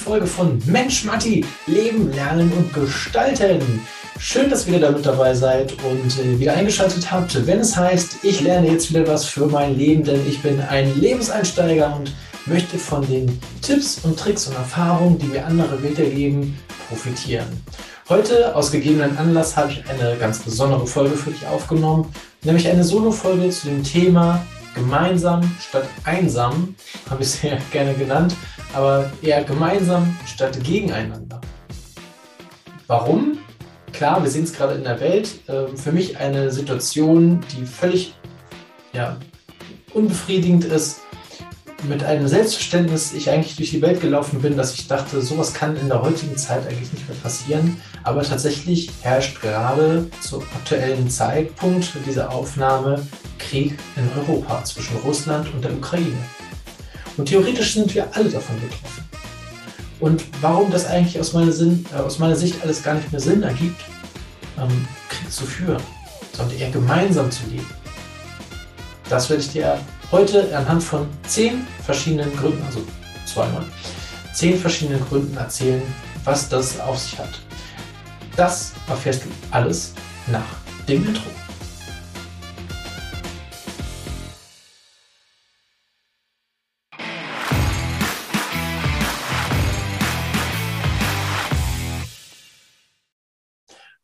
Folge von Mensch Matti, Leben, Lernen und Gestalten. Schön, dass ihr wieder damit dabei seid und äh, wieder eingeschaltet habt, wenn es heißt, ich lerne jetzt wieder was für mein Leben, denn ich bin ein Lebenseinsteiger und möchte von den Tipps und Tricks und Erfahrungen, die mir andere weitergeben, profitieren. Heute, aus gegebenen Anlass, habe ich eine ganz besondere Folge für dich aufgenommen, nämlich eine Solo-Folge zu dem Thema gemeinsam statt einsam, habe ich es sehr gerne genannt, aber eher gemeinsam statt gegeneinander. Warum? Klar, wir sehen es gerade in der Welt. Ähm, für mich eine Situation, die völlig ja, unbefriedigend ist, mit einem Selbstverständnis ich eigentlich durch die Welt gelaufen bin, dass ich dachte, sowas kann in der heutigen Zeit eigentlich nicht mehr passieren. Aber tatsächlich herrscht gerade zum aktuellen Zeitpunkt dieser Aufnahme Krieg in Europa zwischen Russland und der Ukraine. Und theoretisch sind wir alle davon betroffen. Und warum das eigentlich aus meiner, Sinn, äh, aus meiner Sicht alles gar nicht mehr Sinn ergibt, ähm, Krieg zu führen, sondern eher gemeinsam zu leben. Das werde ich dir heute anhand von zehn verschiedenen Gründen, also zweimal, zehn verschiedenen Gründen erzählen, was das auf sich hat. Das erfährst du alles nach dem Intro.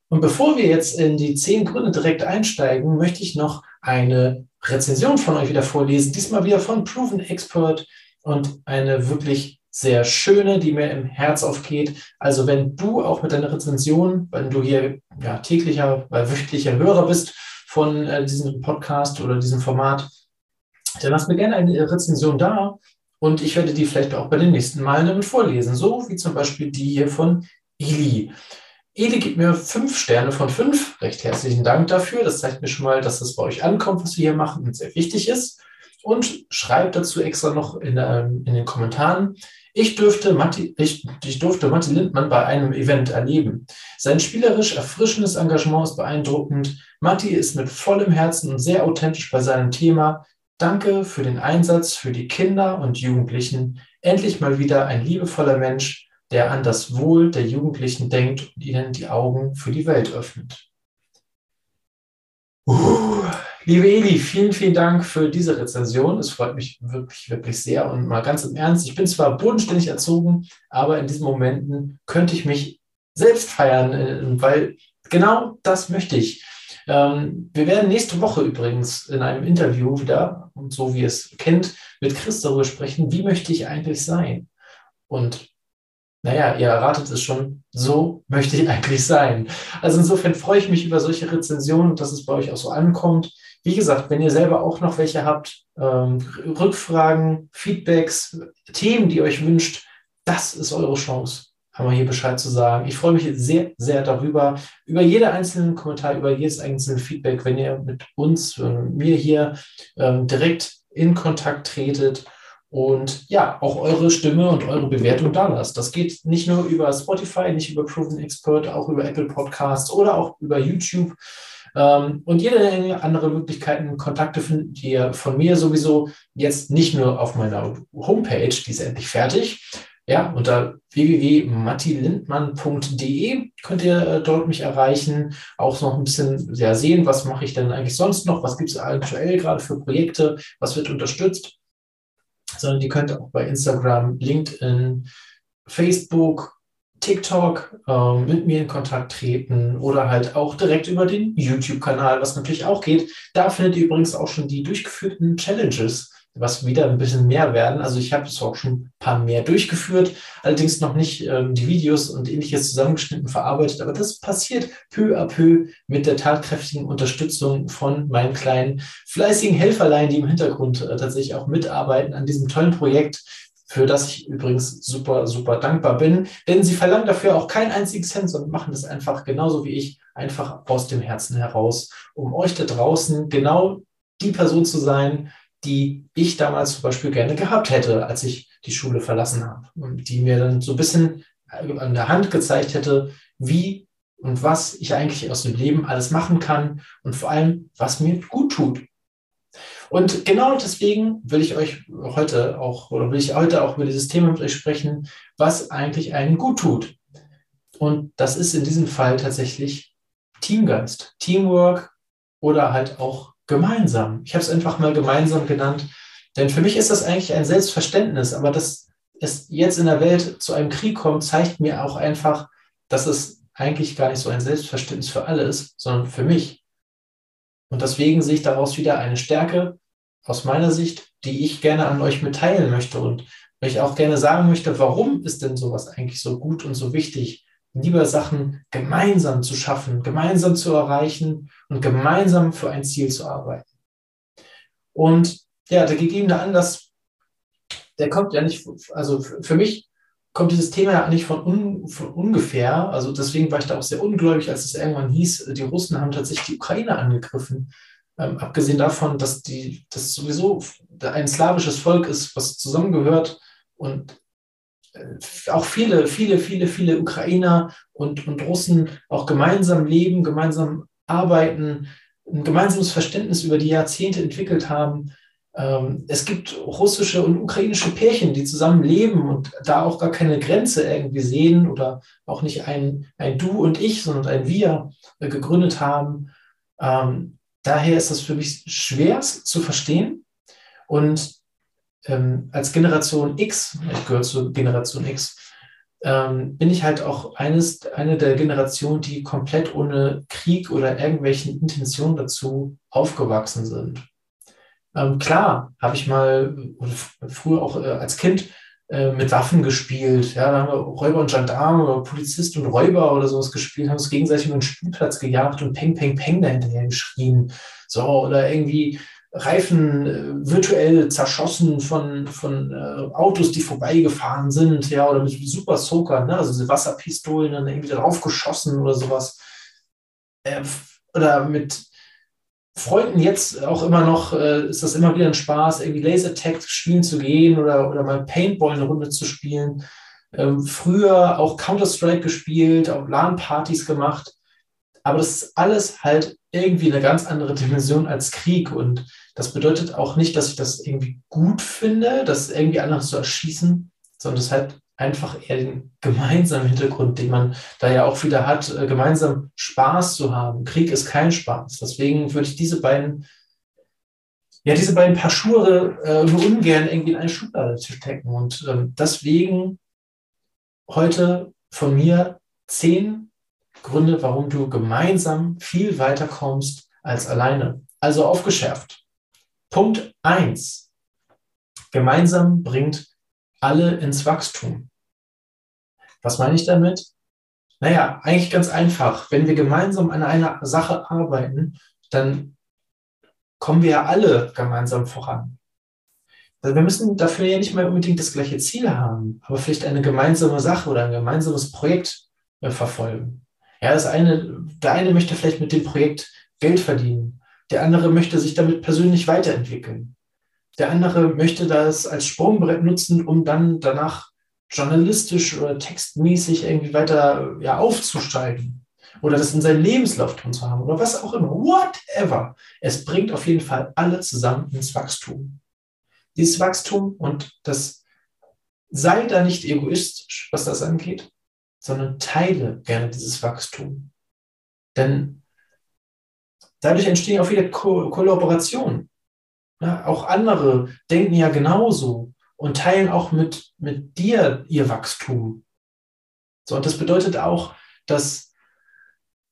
Und bevor wir jetzt in die zehn Gründe direkt einsteigen, möchte ich noch eine Rezension von euch wieder vorlesen. Diesmal wieder von Proven Expert und eine wirklich sehr schöne, die mir im Herz aufgeht. Also wenn du auch mit deiner Rezension, wenn du hier ja, täglicher, weil wöchentlicher Hörer bist von äh, diesem Podcast oder diesem Format, dann lass mir gerne eine Rezension da und ich werde die vielleicht auch bei den nächsten Malen damit vorlesen. So wie zum Beispiel die hier von Ili. Ede gibt mir fünf Sterne von fünf. Recht herzlichen Dank dafür. Das zeigt mir schon mal, dass das bei euch ankommt, was wir hier machen und sehr wichtig ist. Und schreibt dazu extra noch in, ähm, in den Kommentaren. Ich durfte, Matti, ich, ich durfte Matti Lindmann bei einem Event erleben. Sein spielerisch erfrischendes Engagement ist beeindruckend. Matti ist mit vollem Herzen und sehr authentisch bei seinem Thema. Danke für den Einsatz für die Kinder und Jugendlichen. Endlich mal wieder ein liebevoller Mensch, der an das Wohl der Jugendlichen denkt und ihnen die Augen für die Welt öffnet. Uh, liebe Eli, vielen, vielen Dank für diese Rezension. Es freut mich wirklich, wirklich sehr. Und mal ganz im Ernst, ich bin zwar bodenständig erzogen, aber in diesen Momenten könnte ich mich selbst feiern, äh, weil genau das möchte ich. Ähm, wir werden nächste Woche übrigens in einem Interview wieder, und so wie ihr es kennt, mit Chris darüber sprechen, wie möchte ich eigentlich sein? Und naja, ihr erratet es schon, so möchte ich eigentlich sein. Also insofern freue ich mich über solche Rezensionen dass es bei euch auch so ankommt. Wie gesagt, wenn ihr selber auch noch welche habt, ähm, Rückfragen, Feedbacks, Themen, die ihr euch wünscht, das ist eure Chance, einmal hier Bescheid zu sagen. Ich freue mich sehr, sehr darüber, über jeden einzelnen Kommentar, über jedes einzelne Feedback, wenn ihr mit uns, äh, mir hier ähm, direkt in Kontakt tretet und ja, auch eure Stimme und eure Bewertung da lasst. Das geht nicht nur über Spotify, nicht über Proven Expert, auch über Apple Podcasts oder auch über YouTube. Ähm, und jede andere Möglichkeiten, Kontakte findet ihr von mir sowieso jetzt nicht nur auf meiner Homepage, die ist endlich fertig. Ja, unter www.mattilindmann.de könnt ihr äh, dort mich erreichen, auch noch ein bisschen ja, sehen, was mache ich denn eigentlich sonst noch, was gibt es aktuell gerade für Projekte, was wird unterstützt sondern die könnt auch bei Instagram, LinkedIn, Facebook, TikTok äh, mit mir in Kontakt treten oder halt auch direkt über den YouTube-Kanal, was natürlich auch geht. Da findet ihr übrigens auch schon die durchgeführten Challenges was wieder ein bisschen mehr werden. Also ich habe es auch schon ein paar mehr durchgeführt, allerdings noch nicht ähm, die Videos und ähnliches zusammengeschnitten verarbeitet. Aber das passiert peu à peu mit der tatkräftigen Unterstützung von meinen kleinen fleißigen Helferlein, die im Hintergrund äh, tatsächlich auch mitarbeiten an diesem tollen Projekt, für das ich übrigens super, super dankbar bin. Denn sie verlangen dafür auch keinen einzigen Cent, sondern machen das einfach genauso wie ich, einfach aus dem Herzen heraus, um euch da draußen genau die Person zu sein, die ich damals zum Beispiel gerne gehabt hätte, als ich die Schule verlassen habe. Und die mir dann so ein bisschen an der Hand gezeigt hätte, wie und was ich eigentlich aus dem Leben alles machen kann und vor allem, was mir gut tut. Und genau deswegen will ich euch heute auch, oder will ich heute auch über dieses Thema mit euch sprechen, was eigentlich einen gut tut. Und das ist in diesem Fall tatsächlich Teamgeist, Teamwork oder halt auch gemeinsam. Ich habe es einfach mal gemeinsam genannt, denn für mich ist das eigentlich ein Selbstverständnis, aber dass es jetzt in der Welt zu einem Krieg kommt, zeigt mir auch einfach, dass es eigentlich gar nicht so ein Selbstverständnis für alle ist, sondern für mich. Und deswegen sehe ich daraus wieder eine Stärke aus meiner Sicht, die ich gerne an euch mitteilen möchte und euch auch gerne sagen möchte, warum ist denn sowas eigentlich so gut und so wichtig, lieber Sachen gemeinsam zu schaffen, gemeinsam zu erreichen und gemeinsam für ein Ziel zu arbeiten. Und ja, der gegebene Anlass, der kommt ja nicht, also für mich kommt dieses Thema ja nicht von, un, von ungefähr. Also deswegen war ich da auch sehr ungläubig, als es irgendwann hieß, die Russen haben tatsächlich die Ukraine angegriffen. Ähm, abgesehen davon, dass die, das sowieso ein slawisches Volk ist, was zusammengehört und auch viele, viele, viele, viele Ukrainer und, und Russen auch gemeinsam leben, gemeinsam arbeiten, ein gemeinsames Verständnis über die Jahrzehnte entwickelt haben ähm, es gibt russische und ukrainische Pärchen, die zusammen leben und da auch gar keine Grenze irgendwie sehen oder auch nicht ein, ein Du und Ich, sondern ein Wir äh, gegründet haben. Ähm, daher ist das für mich schwer zu verstehen. Und ähm, als Generation X, ich gehöre zur Generation X, ähm, bin ich halt auch eines, eine der Generationen, die komplett ohne Krieg oder irgendwelchen Intentionen dazu aufgewachsen sind. Ähm, klar, habe ich mal früher auch äh, als Kind äh, mit Waffen gespielt. Ja, da haben wir Räuber und Gendarme oder Polizist und Räuber oder sowas gespielt, haben uns gegenseitig über den Spielplatz gejagt und Peng, Peng, Peng dahinterher geschrien. So, oder irgendwie Reifen äh, virtuell zerschossen von, von äh, Autos, die vorbeigefahren sind, ja, oder mit Super Soaker, ne, also diese Wasserpistolen dann irgendwie drauf geschossen oder sowas. Äh, oder mit Freunden jetzt auch immer noch, äh, ist das immer wieder ein Spaß, irgendwie Lasertag spielen zu gehen oder, oder mal Paintball eine Runde zu spielen. Ähm, früher auch Counter-Strike gespielt, auch LAN-Partys gemacht. Aber das ist alles halt irgendwie eine ganz andere Dimension als Krieg. Und das bedeutet auch nicht, dass ich das irgendwie gut finde, das irgendwie andere zu erschießen, sondern das halt einfach eher den gemeinsamen Hintergrund, den man da ja auch wieder hat, äh, gemeinsam Spaß zu haben. Krieg ist kein Spaß. Deswegen würde ich diese beiden, ja, diese beiden Paar Schuhe äh, nur ungern irgendwie in eine Schublade stecken. Und ähm, deswegen heute von mir zehn Gründe, warum du gemeinsam viel weiter kommst als alleine. Also aufgeschärft. Punkt eins: Gemeinsam bringt alle ins Wachstum. Was meine ich damit? Naja, eigentlich ganz einfach. Wenn wir gemeinsam an einer Sache arbeiten, dann kommen wir ja alle gemeinsam voran. Wir müssen dafür ja nicht mal unbedingt das gleiche Ziel haben, aber vielleicht eine gemeinsame Sache oder ein gemeinsames Projekt äh, verfolgen. Ja, das eine, der eine möchte vielleicht mit dem Projekt Geld verdienen, der andere möchte sich damit persönlich weiterentwickeln. Der andere möchte das als Sprungbrett nutzen, um dann danach journalistisch oder textmäßig irgendwie weiter ja, aufzusteigen oder das in seinem Lebenslauf drin zu haben oder was auch immer. Whatever. Es bringt auf jeden Fall alle zusammen ins Wachstum. Dieses Wachstum und das sei da nicht egoistisch, was das angeht, sondern teile gerne dieses Wachstum. Denn dadurch entstehen auch wieder Ko Kollaborationen. Ja, auch andere denken ja genauso und teilen auch mit, mit dir ihr Wachstum. So, und das bedeutet auch, dass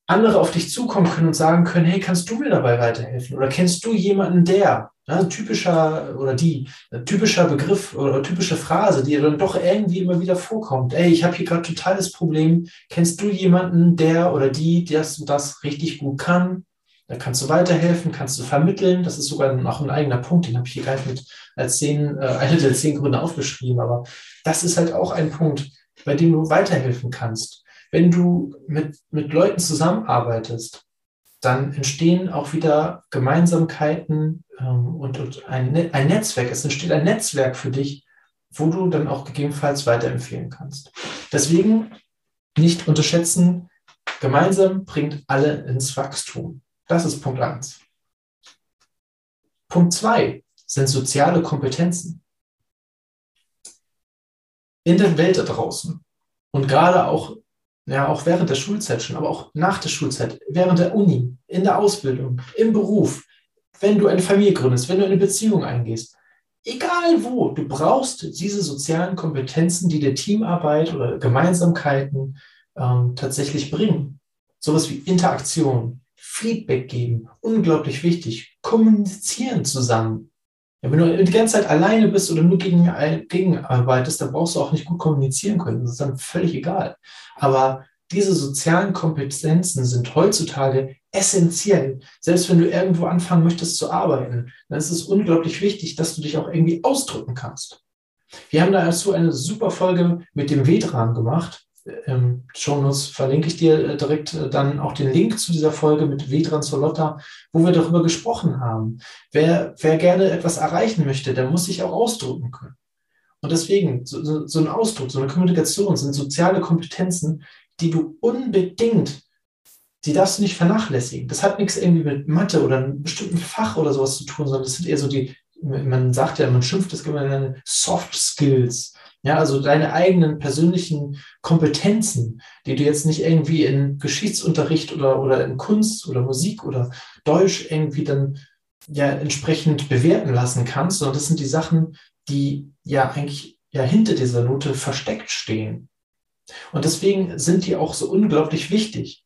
andere auf dich zukommen können und sagen können, hey, kannst du mir dabei weiterhelfen? Oder kennst du jemanden, der? Ja, ein typischer oder die, ein typischer Begriff oder typische Phrase, die dann doch irgendwie immer wieder vorkommt. Ey, ich habe hier gerade totales Problem. Kennst du jemanden, der oder die das und das richtig gut kann? Da kannst du weiterhelfen, kannst du vermitteln. Das ist sogar noch ein eigener Punkt, den habe ich hier gleich mit als zehn, äh, eine der zehn Gründe aufgeschrieben. Aber das ist halt auch ein Punkt, bei dem du weiterhelfen kannst. Wenn du mit, mit Leuten zusammenarbeitest, dann entstehen auch wieder Gemeinsamkeiten ähm, und, und ein, ne-, ein Netzwerk. Es entsteht ein Netzwerk für dich, wo du dann auch gegebenenfalls weiterempfehlen kannst. Deswegen nicht unterschätzen, gemeinsam bringt alle ins Wachstum. Das ist Punkt 1. Punkt zwei sind soziale Kompetenzen. In der Welt da draußen und gerade auch, ja, auch während der Schulzeit schon, aber auch nach der Schulzeit, während der Uni, in der Ausbildung, im Beruf, wenn du eine Familie gründest, wenn du eine Beziehung eingehst, egal wo, du brauchst diese sozialen Kompetenzen, die dir Teamarbeit oder Gemeinsamkeiten ähm, tatsächlich bringen. Sowas wie Interaktion, Feedback geben, unglaublich wichtig. Kommunizieren zusammen. Ja, wenn du die ganze Zeit alleine bist oder nur gegen, gegenarbeitest, dann brauchst du auch nicht gut kommunizieren können. Das ist dann völlig egal. Aber diese sozialen Kompetenzen sind heutzutage essentiell. Selbst wenn du irgendwo anfangen möchtest zu arbeiten, dann ist es unglaublich wichtig, dass du dich auch irgendwie ausdrücken kannst. Wir haben dazu eine super Folge mit dem Vedran gemacht. Im Shownotes verlinke ich dir äh, direkt äh, dann auch den Link zu dieser Folge mit Vedran Solotta, wo wir darüber gesprochen haben. Wer, wer gerne etwas erreichen möchte, der muss sich auch ausdrücken können. Und deswegen, so, so ein Ausdruck, so eine Kommunikation sind soziale Kompetenzen, die du unbedingt, die darfst du nicht vernachlässigen. Das hat nichts irgendwie mit Mathe oder einem bestimmten Fach oder sowas zu tun, sondern das sind eher so die, man sagt ja, man schimpft das immer Soft Skills. Ja, also deine eigenen persönlichen Kompetenzen, die du jetzt nicht irgendwie in Geschichtsunterricht oder, oder in Kunst oder Musik oder Deutsch irgendwie dann ja entsprechend bewerten lassen kannst, sondern das sind die Sachen, die ja eigentlich ja hinter dieser Note versteckt stehen. Und deswegen sind die auch so unglaublich wichtig.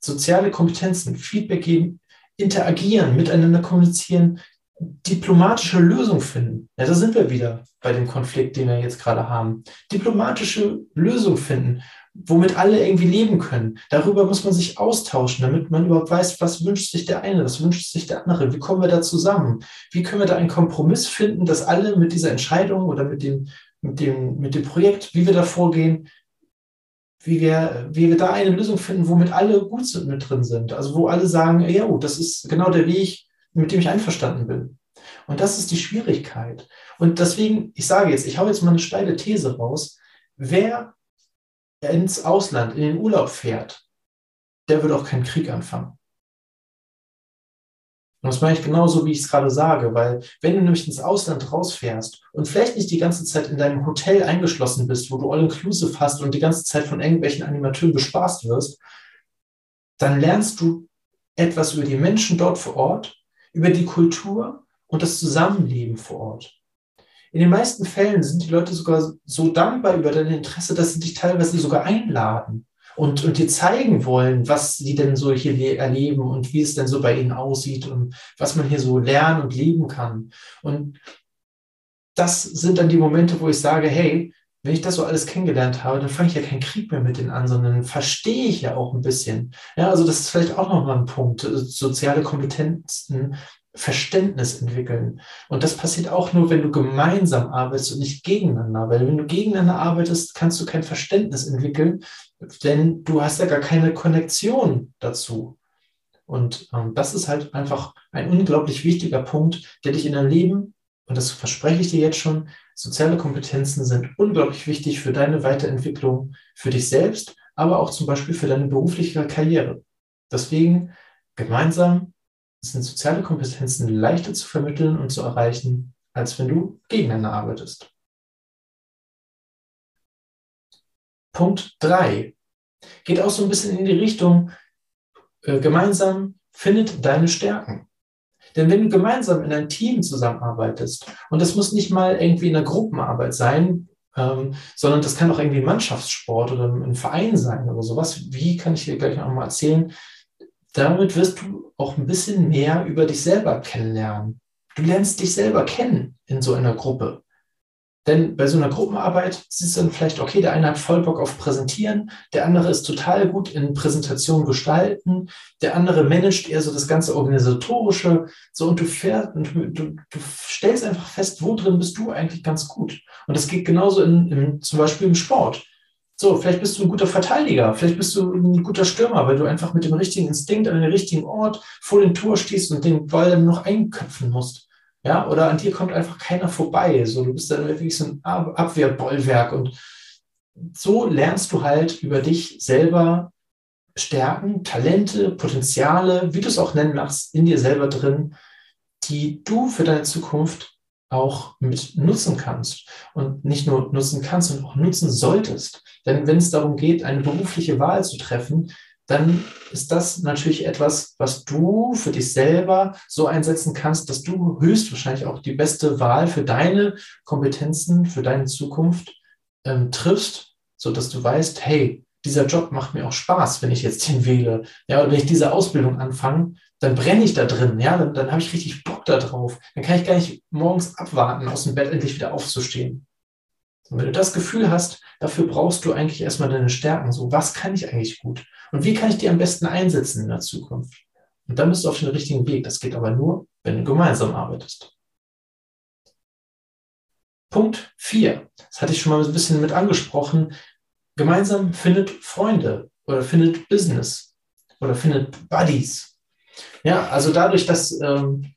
Soziale Kompetenzen, Feedback geben, interagieren, miteinander kommunizieren, diplomatische Lösung finden. Ja, da sind wir wieder bei dem Konflikt, den wir jetzt gerade haben. Diplomatische Lösung finden, womit alle irgendwie leben können. Darüber muss man sich austauschen, damit man überhaupt weiß, was wünscht sich der eine, was wünscht sich der andere, wie kommen wir da zusammen, wie können wir da einen Kompromiss finden, dass alle mit dieser Entscheidung oder mit dem, mit dem, mit dem Projekt, wie wir da vorgehen, wie wir, wie wir da eine Lösung finden, womit alle gut sind, mit drin sind. Also wo alle sagen, ja, oh, das ist genau der Weg, mit dem ich einverstanden bin. Und das ist die Schwierigkeit. Und deswegen, ich sage jetzt, ich habe jetzt mal eine steile These raus. Wer ins Ausland, in den Urlaub fährt, der wird auch keinen Krieg anfangen. Und das meine ich genauso, wie ich es gerade sage, weil wenn du nämlich ins Ausland rausfährst und vielleicht nicht die ganze Zeit in deinem Hotel eingeschlossen bist, wo du all-inclusive hast und die ganze Zeit von irgendwelchen Animateuren bespaßt wirst, dann lernst du etwas über die Menschen dort vor Ort, über die Kultur und das Zusammenleben vor Ort. In den meisten Fällen sind die Leute sogar so dankbar über dein Interesse, dass sie dich teilweise sogar einladen und, und dir zeigen wollen, was sie denn so hier erleben und wie es denn so bei ihnen aussieht und was man hier so lernen und leben kann. Und das sind dann die Momente, wo ich sage, hey, wenn ich das so alles kennengelernt habe, dann fange ich ja keinen Krieg mehr mit den an, sondern verstehe ich ja auch ein bisschen. Ja, also das ist vielleicht auch nochmal ein Punkt. Soziale Kompetenzen Verständnis entwickeln. Und das passiert auch nur, wenn du gemeinsam arbeitest und nicht gegeneinander. Weil wenn du gegeneinander arbeitest, kannst du kein Verständnis entwickeln, denn du hast ja gar keine Konnektion dazu. Und ähm, das ist halt einfach ein unglaublich wichtiger Punkt, der dich in deinem Leben, und das verspreche ich dir jetzt schon, soziale Kompetenzen sind unglaublich wichtig für deine Weiterentwicklung, für dich selbst, aber auch zum Beispiel für deine berufliche Karriere. Deswegen gemeinsam sind soziale Kompetenzen leichter zu vermitteln und zu erreichen, als wenn du gegeneinander arbeitest. Punkt 3 geht auch so ein bisschen in die Richtung, äh, gemeinsam findet deine Stärken. Denn wenn du gemeinsam in einem Team zusammenarbeitest, und das muss nicht mal irgendwie in einer Gruppenarbeit sein, ähm, sondern das kann auch irgendwie ein Mannschaftssport oder ein Verein sein oder sowas. Wie kann ich dir gleich noch mal erzählen? Damit wirst du auch ein bisschen mehr über dich selber kennenlernen. Du lernst dich selber kennen in so einer Gruppe. Denn bei so einer Gruppenarbeit siehst du dann vielleicht, okay, der eine hat voll Bock auf Präsentieren, der andere ist total gut in Präsentation gestalten, der andere managt eher so das ganze Organisatorische, so und du fährst und du, du, du stellst einfach fest, wo drin bist du eigentlich ganz gut. Und das geht genauso in, in, zum Beispiel im Sport. So, vielleicht bist du ein guter Verteidiger, vielleicht bist du ein guter Stürmer, weil du einfach mit dem richtigen Instinkt an den richtigen Ort vor dem Tor stehst und den Ball dann noch einköpfen musst. Ja, oder an dir kommt einfach keiner vorbei. So, du bist dann wirklich so ein Abwehrbollwerk und so lernst du halt über dich selber Stärken, Talente, Potenziale, wie du es auch nennen magst, in dir selber drin die du für deine Zukunft auch mit nutzen kannst. Und nicht nur nutzen kannst, sondern auch nutzen solltest. Denn wenn es darum geht, eine berufliche Wahl zu treffen, dann ist das natürlich etwas, was du für dich selber so einsetzen kannst, dass du höchstwahrscheinlich auch die beste Wahl für deine Kompetenzen, für deine Zukunft ähm, triffst, so dass du weißt, hey, dieser Job macht mir auch Spaß, wenn ich jetzt den wähle. Ja, oder wenn ich diese Ausbildung anfange, dann brenne ich da drin, ja, dann, dann habe ich richtig Bock da drauf. Dann kann ich gar nicht morgens abwarten, aus dem Bett endlich wieder aufzustehen. Und wenn du das Gefühl hast, dafür brauchst du eigentlich erstmal deine Stärken. So, was kann ich eigentlich gut? Und wie kann ich die am besten einsetzen in der Zukunft? Und dann bist du auf dem richtigen Weg. Das geht aber nur, wenn du gemeinsam arbeitest. Punkt 4. Das hatte ich schon mal ein bisschen mit angesprochen. Gemeinsam findet Freunde oder findet Business oder findet Buddies. Ja, also dadurch, dass ähm,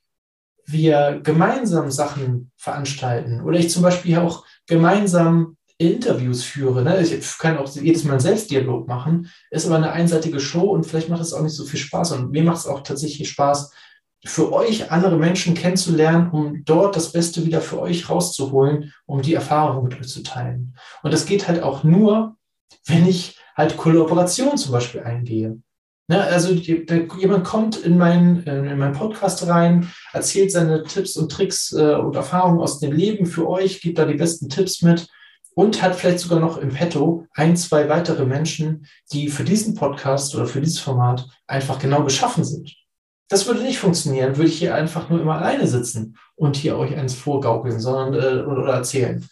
wir gemeinsam Sachen veranstalten oder ich zum Beispiel auch gemeinsam Interviews führe. Ne? Ich kann auch jedes Mal einen Selbstdialog machen, ist aber eine einseitige Show und vielleicht macht es auch nicht so viel Spaß. Und mir macht es auch tatsächlich Spaß, für euch andere Menschen kennenzulernen, um dort das Beste wieder für euch rauszuholen, um die Erfahrung mit euch zu teilen. Und das geht halt auch nur, wenn ich halt Kollaboration zum Beispiel eingehe. Ne, also jemand kommt in meinen in mein Podcast rein, erzählt seine Tipps und Tricks äh, und Erfahrungen aus dem Leben für euch, gibt da die besten Tipps mit und hat vielleicht sogar noch im Petto ein, zwei weitere Menschen, die für diesen Podcast oder für dieses Format einfach genau geschaffen sind. Das würde nicht funktionieren, würde ich hier einfach nur immer alleine sitzen und hier euch eins vorgaukeln, sondern äh, oder erzählen.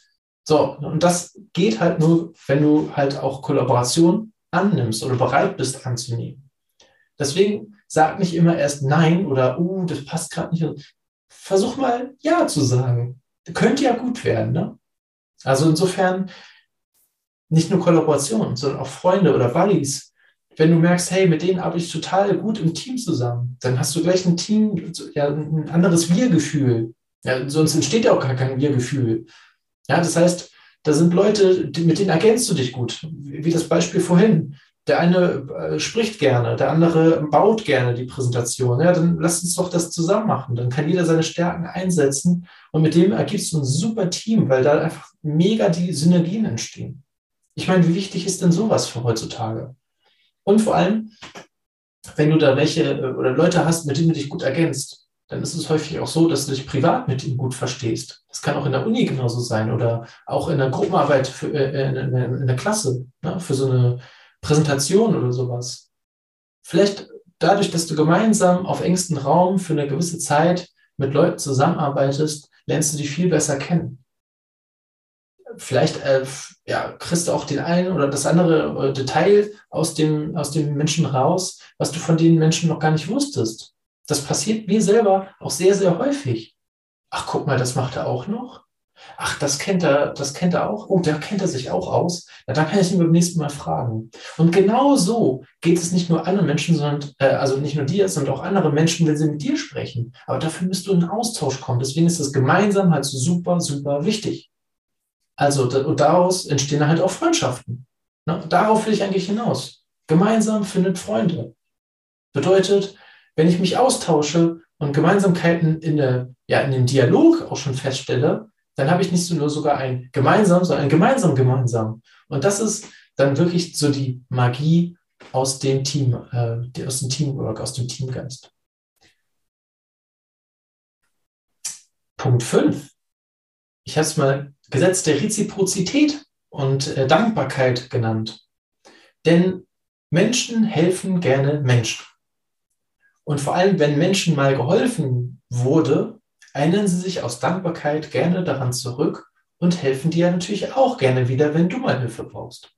So, und das geht halt nur, wenn du halt auch Kollaboration annimmst oder bereit bist anzunehmen. Deswegen sag nicht immer erst Nein oder uh, das passt gerade nicht. Versuch mal Ja zu sagen. Könnte ja gut werden, ne? Also insofern nicht nur Kollaboration, sondern auch Freunde oder Buddies. Wenn du merkst, hey, mit denen arbeite ich total gut im Team zusammen, dann hast du gleich ein Team, ja, ein anderes Wir-Gefühl. Ja, sonst entsteht ja auch gar kein Wir-Gefühl. Ja, das heißt, da sind Leute, mit denen ergänzt du dich gut. Wie das Beispiel vorhin. Der eine äh, spricht gerne, der andere baut gerne die Präsentation. Ja, dann lass uns doch das zusammen machen. Dann kann jeder seine Stärken einsetzen und mit dem ergibst du ein super Team, weil da einfach mega die Synergien entstehen. Ich meine, wie wichtig ist denn sowas für heutzutage? Und vor allem, wenn du da welche äh, oder Leute hast, mit denen du dich gut ergänzt, dann ist es häufig auch so, dass du dich privat mit ihnen gut verstehst. Das kann auch in der Uni genauso sein oder auch in der Gruppenarbeit für, äh, in, in, in, der Klasse, ne, für so eine Präsentation oder sowas. Vielleicht dadurch, dass du gemeinsam auf engstem Raum für eine gewisse Zeit mit Leuten zusammenarbeitest, lernst du dich viel besser kennen. Vielleicht äh, ja, kriegst du auch den einen oder das andere äh, Detail aus dem, aus dem Menschen raus, was du von den Menschen noch gar nicht wusstest. Das passiert mir selber auch sehr, sehr häufig. Ach, guck mal, das macht er auch noch. Ach, das kennt er, das kennt er auch. Oh, da kennt er sich auch aus. Na, da kann ich ihn beim nächsten Mal fragen. Und genau so geht es nicht nur anderen Menschen, sondern, äh, also nicht nur dir, sondern auch anderen Menschen, wenn sie mit dir sprechen. Aber dafür müsst du in Austausch kommen. Deswegen ist das gemeinsam halt super, super wichtig. Also, und daraus entstehen halt auch Freundschaften. Ne? Darauf will ich eigentlich hinaus. Gemeinsam findet Freunde. Bedeutet, wenn ich mich austausche und Gemeinsamkeiten in, der, ja, in dem Dialog auch schon feststelle, dann habe ich nicht nur sogar ein gemeinsam, sondern ein gemeinsam gemeinsam. Und das ist dann wirklich so die Magie aus dem Team, äh, aus dem Teamwork, aus dem Teamgeist. Punkt 5. Ich habe es mal Gesetz der Reziprozität und äh, Dankbarkeit genannt. Denn Menschen helfen gerne Menschen. Und vor allem, wenn Menschen mal geholfen wurde, erinnern sie sich aus Dankbarkeit gerne daran zurück und helfen dir natürlich auch gerne wieder, wenn du mal Hilfe brauchst.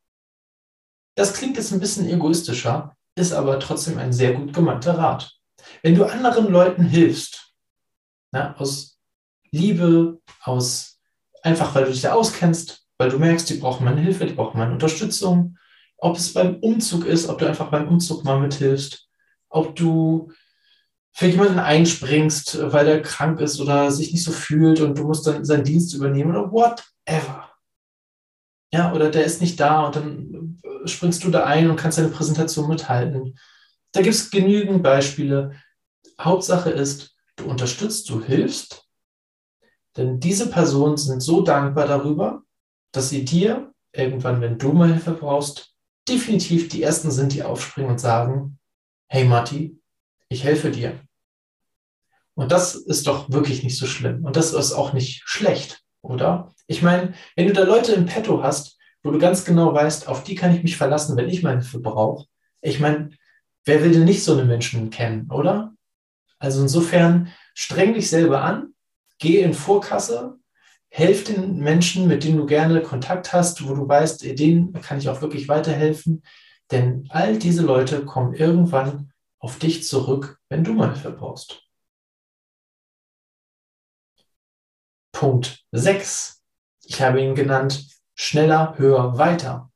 Das klingt jetzt ein bisschen egoistischer, ist aber trotzdem ein sehr gut gemeinter Rat. Wenn du anderen Leuten hilfst, na, aus Liebe, aus einfach weil du dich da auskennst, weil du merkst, die brauchen meine Hilfe, die brauchen meine Unterstützung, ob es beim Umzug ist, ob du einfach beim Umzug mal mithilfst, ob du für jemanden einspringst, weil der krank ist oder sich nicht so fühlt und du musst dann seinen Dienst übernehmen oder whatever. Ja, oder der ist nicht da und dann springst du da ein und kannst deine Präsentation mithalten. Da gibt es genügend Beispiele. Hauptsache ist, du unterstützt, du hilfst, denn diese Personen sind so dankbar darüber, dass sie dir irgendwann, wenn du mal Hilfe brauchst, definitiv die Ersten sind, die aufspringen und sagen, hey Matti, ich helfe dir. Und das ist doch wirklich nicht so schlimm. Und das ist auch nicht schlecht, oder? Ich meine, wenn du da Leute im Petto hast, wo du ganz genau weißt, auf die kann ich mich verlassen, wenn ich mal Hilfe brauche. Ich meine, wer will denn nicht so eine Menschen kennen, oder? Also insofern streng dich selber an, geh in Vorkasse, helf den Menschen, mit denen du gerne Kontakt hast, wo du weißt, denen kann ich auch wirklich weiterhelfen. Denn all diese Leute kommen irgendwann auf dich zurück, wenn du mal Hilfe brauchst. Punkt 6. Ich habe ihn genannt, schneller, höher, weiter.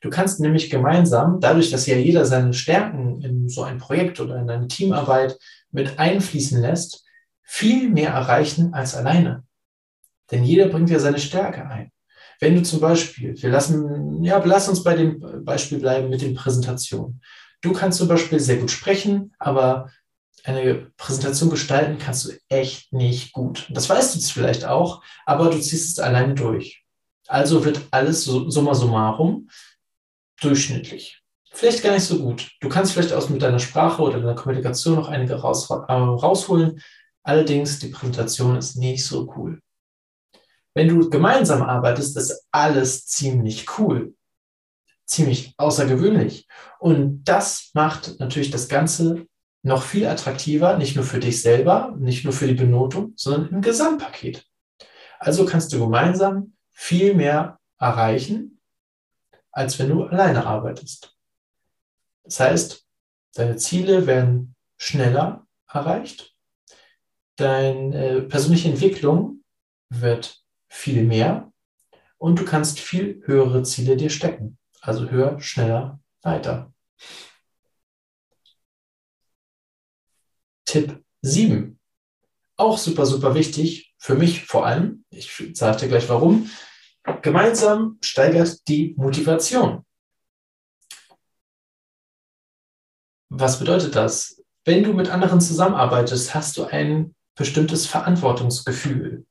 Du kannst nämlich gemeinsam, dadurch, dass ja jeder seine Stärken in so ein Projekt oder in eine Teamarbeit mit einfließen lässt, viel mehr erreichen als alleine. Denn jeder bringt ja seine Stärke ein. Wenn du zum Beispiel, wir lassen, ja, lass uns bei dem Beispiel bleiben mit den Präsentationen. Du kannst zum Beispiel sehr gut sprechen, aber eine Präsentation gestalten kannst du echt nicht gut. Das weißt du vielleicht auch, aber du ziehst es alleine durch. Also wird alles summa summarum durchschnittlich. Vielleicht gar nicht so gut. Du kannst vielleicht aus mit deiner Sprache oder deiner Kommunikation noch einige raus, äh, rausholen. Allerdings, die Präsentation ist nicht so cool. Wenn du gemeinsam arbeitest, ist alles ziemlich cool. Ziemlich außergewöhnlich. Und das macht natürlich das Ganze noch viel attraktiver, nicht nur für dich selber, nicht nur für die Benotung, sondern im Gesamtpaket. Also kannst du gemeinsam viel mehr erreichen, als wenn du alleine arbeitest. Das heißt, deine Ziele werden schneller erreicht, deine persönliche Entwicklung wird viel mehr und du kannst viel höhere Ziele dir stecken. Also höher, schneller, weiter. Tipp 7. Auch super, super wichtig, für mich vor allem. Ich sage dir gleich warum. Gemeinsam steigert die Motivation. Was bedeutet das? Wenn du mit anderen zusammenarbeitest, hast du ein bestimmtes Verantwortungsgefühl.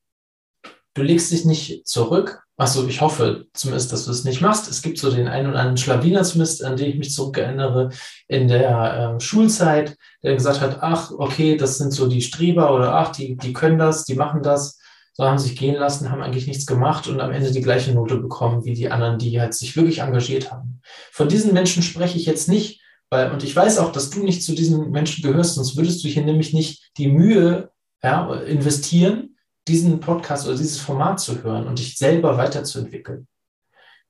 Du legst dich nicht zurück. Achso, ich hoffe zumindest, dass du es nicht machst. Es gibt so den einen oder anderen Schlawiner zumindest, an den ich mich zurückerinnere in der äh, Schulzeit, der gesagt hat, ach, okay, das sind so die Streber oder ach, die, die können das, die machen das. So haben sich gehen lassen, haben eigentlich nichts gemacht und am Ende die gleiche Note bekommen wie die anderen, die halt sich wirklich engagiert haben. Von diesen Menschen spreche ich jetzt nicht, weil, und ich weiß auch, dass du nicht zu diesen Menschen gehörst, sonst würdest du hier nämlich nicht die Mühe ja, investieren, diesen Podcast oder dieses Format zu hören und dich selber weiterzuentwickeln.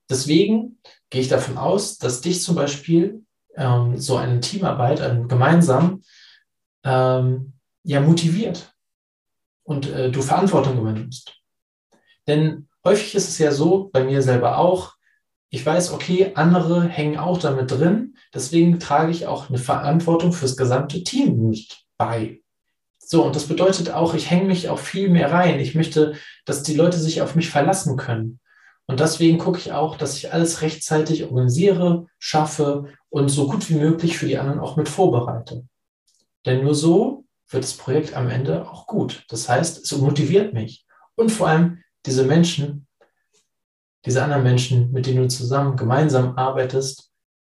Deswegen gehe ich davon aus, dass dich zum Beispiel ähm, so eine Teamarbeit, ein gemeinsam, ähm, ja motiviert und äh, du Verantwortung übernimmst. Denn häufig ist es ja so, bei mir selber auch, ich weiß, okay, andere hängen auch damit drin, deswegen trage ich auch eine Verantwortung fürs gesamte Team mit bei. So, und das bedeutet auch, ich hänge mich auch viel mehr rein. Ich möchte, dass die Leute sich auf mich verlassen können. Und deswegen gucke ich auch, dass ich alles rechtzeitig organisiere, schaffe und so gut wie möglich für die anderen auch mit vorbereite. Denn nur so wird das Projekt am Ende auch gut. Das heißt, es motiviert mich. Und vor allem diese Menschen, diese anderen Menschen, mit denen du zusammen gemeinsam arbeitest,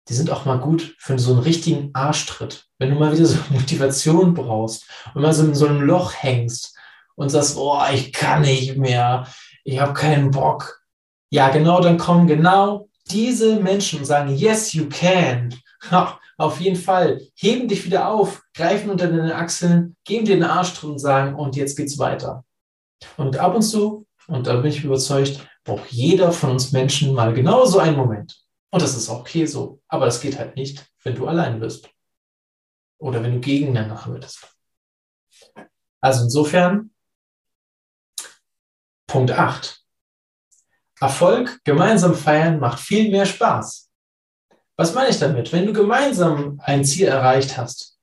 die sind auch mal gut für so einen richtigen Arschtritt. Wenn du mal wieder so Motivation brauchst und mal so in so einem Loch hängst und sagst, oh, ich kann nicht mehr, ich habe keinen Bock. Ja, genau, dann kommen genau diese Menschen und sagen, yes, you can. Ja, auf jeden Fall. Heben dich wieder auf, greifen unter deine Achseln, geben dir den Arschtritt und sagen, und jetzt geht's weiter. Und ab und zu, und da bin ich überzeugt, braucht jeder von uns Menschen mal genau so einen Moment. Und das ist auch okay so. Aber das geht halt nicht, wenn du allein bist. Oder wenn du gegeneinander arbeitest. Also insofern, Punkt 8. Erfolg gemeinsam feiern macht viel mehr Spaß. Was meine ich damit? Wenn du gemeinsam ein Ziel erreicht hast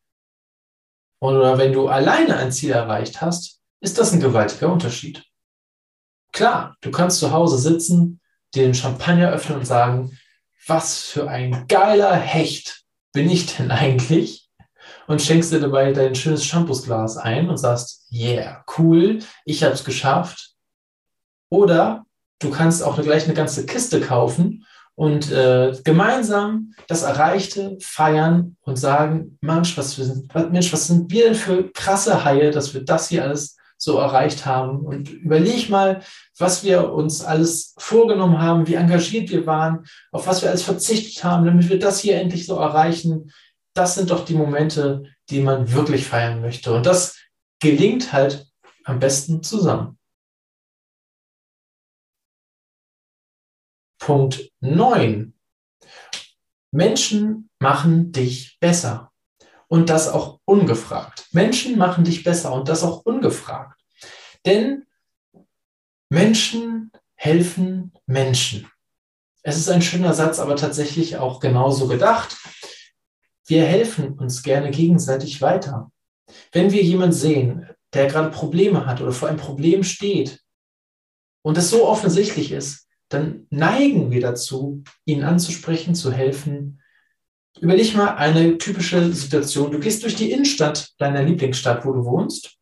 oder wenn du alleine ein Ziel erreicht hast, ist das ein gewaltiger Unterschied. Klar, du kannst zu Hause sitzen, den Champagner öffnen und sagen, was für ein geiler Hecht bin ich denn eigentlich? und schenkst dir dabei dein schönes Shampoosglas ein und sagst, yeah, cool, ich habe es geschafft. Oder du kannst auch gleich eine ganze Kiste kaufen und äh, gemeinsam das Erreichte feiern und sagen, Mensch was, sind, Mensch, was sind wir denn für krasse Haie, dass wir das hier alles so erreicht haben. Und überleg mal, was wir uns alles vorgenommen haben, wie engagiert wir waren, auf was wir alles verzichtet haben, damit wir das hier endlich so erreichen. Das sind doch die Momente, die man wirklich feiern möchte. Und das gelingt halt am besten zusammen. Punkt 9. Menschen machen dich besser. Und das auch ungefragt. Menschen machen dich besser und das auch ungefragt. Denn Menschen helfen Menschen. Es ist ein schöner Satz, aber tatsächlich auch genauso gedacht. Wir helfen uns gerne gegenseitig weiter. Wenn wir jemanden sehen, der gerade Probleme hat oder vor einem Problem steht und es so offensichtlich ist, dann neigen wir dazu, ihn anzusprechen, zu helfen. Überleg mal eine typische Situation. Du gehst durch die Innenstadt deiner Lieblingsstadt, wo du wohnst,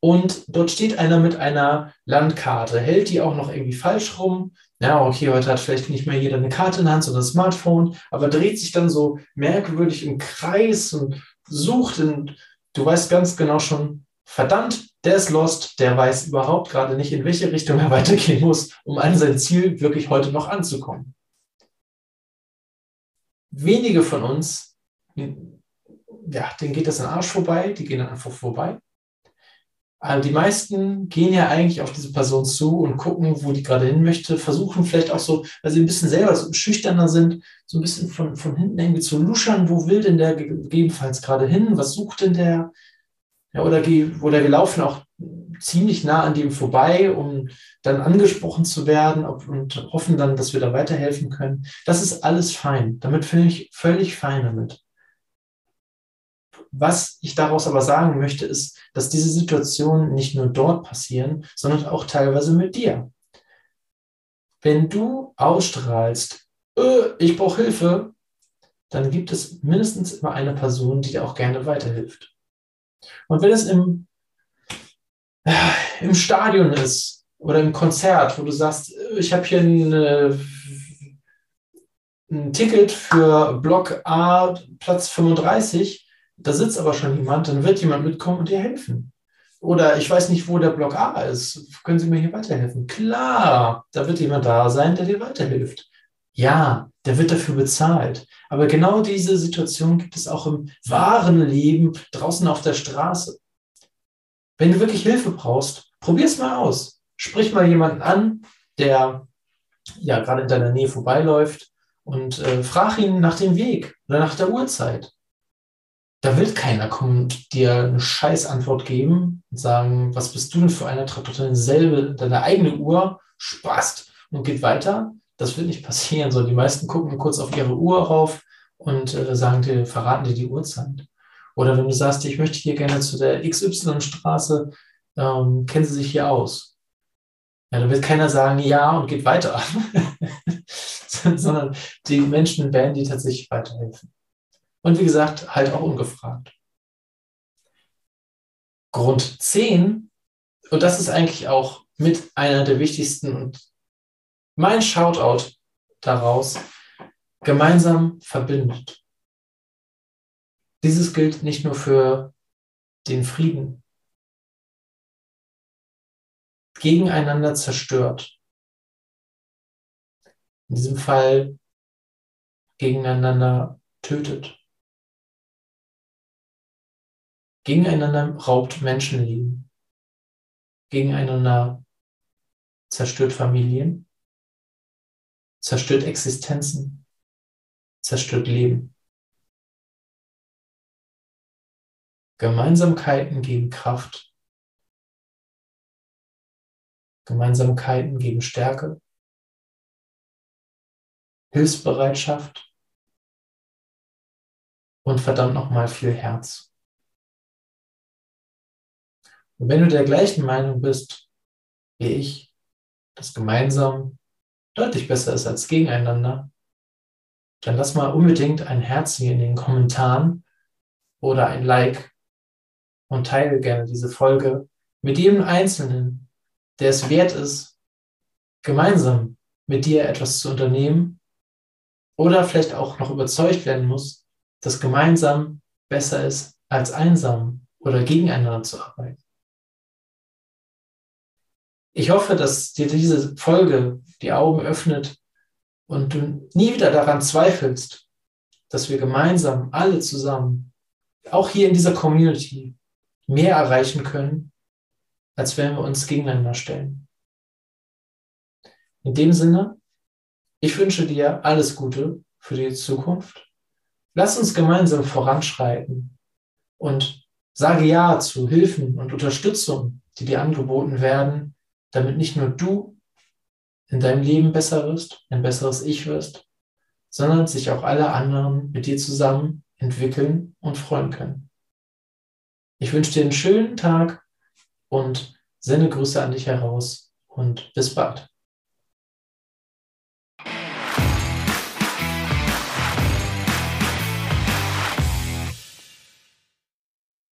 und dort steht einer mit einer Landkarte, hält die auch noch irgendwie falsch rum. Ja, okay, heute hat vielleicht nicht mehr jeder eine Karte in der Hand, sondern ein Smartphone, aber dreht sich dann so merkwürdig im Kreis und sucht und du weißt ganz genau schon, verdammt, der ist lost, der weiß überhaupt gerade nicht, in welche Richtung er weitergehen muss, um an sein Ziel wirklich heute noch anzukommen. Wenige von uns, ja, denen geht das in den Arsch vorbei, die gehen dann einfach vorbei. Aber die meisten gehen ja eigentlich auf diese Person zu und gucken, wo die gerade hin möchte, versuchen vielleicht auch so, weil sie ein bisschen selber so schüchterner sind, so ein bisschen von, von hinten irgendwie zu luschern, wo will denn der gegebenenfalls gerade hin, was sucht denn der, ja, oder, oder wir laufen auch ziemlich nah an dem vorbei, um dann angesprochen zu werden und hoffen dann, dass wir da weiterhelfen können. Das ist alles fein. Damit bin ich völlig fein damit. Was ich daraus aber sagen möchte, ist, dass diese Situationen nicht nur dort passieren, sondern auch teilweise mit dir. Wenn du ausstrahlst, äh, ich brauche Hilfe, dann gibt es mindestens immer eine Person, die dir auch gerne weiterhilft. Und wenn es im, äh, im Stadion ist oder im Konzert, wo du sagst, ich habe hier eine, ein Ticket für Block A, Platz 35, da sitzt aber schon jemand, dann wird jemand mitkommen und dir helfen. Oder ich weiß nicht, wo der Block A ist. Können Sie mir hier weiterhelfen? Klar, da wird jemand da sein, der dir weiterhilft. Ja, der wird dafür bezahlt. Aber genau diese Situation gibt es auch im wahren Leben draußen auf der Straße. Wenn du wirklich Hilfe brauchst, probier es mal aus. Sprich mal jemanden an, der ja gerade in deiner Nähe vorbeiläuft und äh, frag ihn nach dem Weg oder nach der Uhrzeit. Da will keiner kommen und dir eine Scheißantwort geben und sagen, was bist du denn für einer, treibt doch deine selbe, deine eigene Uhr, spaßt und geht weiter, das wird nicht passieren. So, die meisten gucken kurz auf ihre Uhr rauf und äh, sagen dir, verraten dir die Uhrzeit. Oder wenn du sagst, ich möchte hier gerne zu der XY-Straße, ähm, kennen Sie sich hier aus? Ja, da wird keiner sagen, ja und geht weiter, sondern die Menschen werden dir tatsächlich weiterhelfen. Und wie gesagt, halt auch ungefragt. Grund 10, und das ist eigentlich auch mit einer der wichtigsten und mein Shoutout daraus gemeinsam verbindet. Dieses gilt nicht nur für den Frieden. Gegeneinander zerstört. In diesem Fall gegeneinander tötet. Gegeneinander raubt Menschenleben. Gegeneinander zerstört Familien zerstört Existenzen, zerstört Leben. Gemeinsamkeiten geben Kraft. Gemeinsamkeiten geben Stärke, Hilfsbereitschaft und verdammt nochmal viel Herz. Und wenn du der gleichen Meinung bist wie ich, dass gemeinsam deutlich besser ist als gegeneinander, dann lass mal unbedingt ein Herz hier in den Kommentaren oder ein Like und teile gerne diese Folge mit jedem Einzelnen, der es wert ist, gemeinsam mit dir etwas zu unternehmen oder vielleicht auch noch überzeugt werden muss, dass gemeinsam besser ist als einsam oder gegeneinander zu arbeiten. Ich hoffe, dass dir diese Folge die Augen öffnet und du nie wieder daran zweifelst, dass wir gemeinsam alle zusammen, auch hier in dieser Community, mehr erreichen können, als wenn wir uns gegeneinander stellen. In dem Sinne, ich wünsche dir alles Gute für die Zukunft. Lass uns gemeinsam voranschreiten und sage Ja zu Hilfen und Unterstützung, die dir angeboten werden, damit nicht nur du in deinem Leben besser wirst, ein besseres Ich wirst, sondern sich auch alle anderen mit dir zusammen entwickeln und freuen können. Ich wünsche dir einen schönen Tag und sende Grüße an dich heraus und bis bald.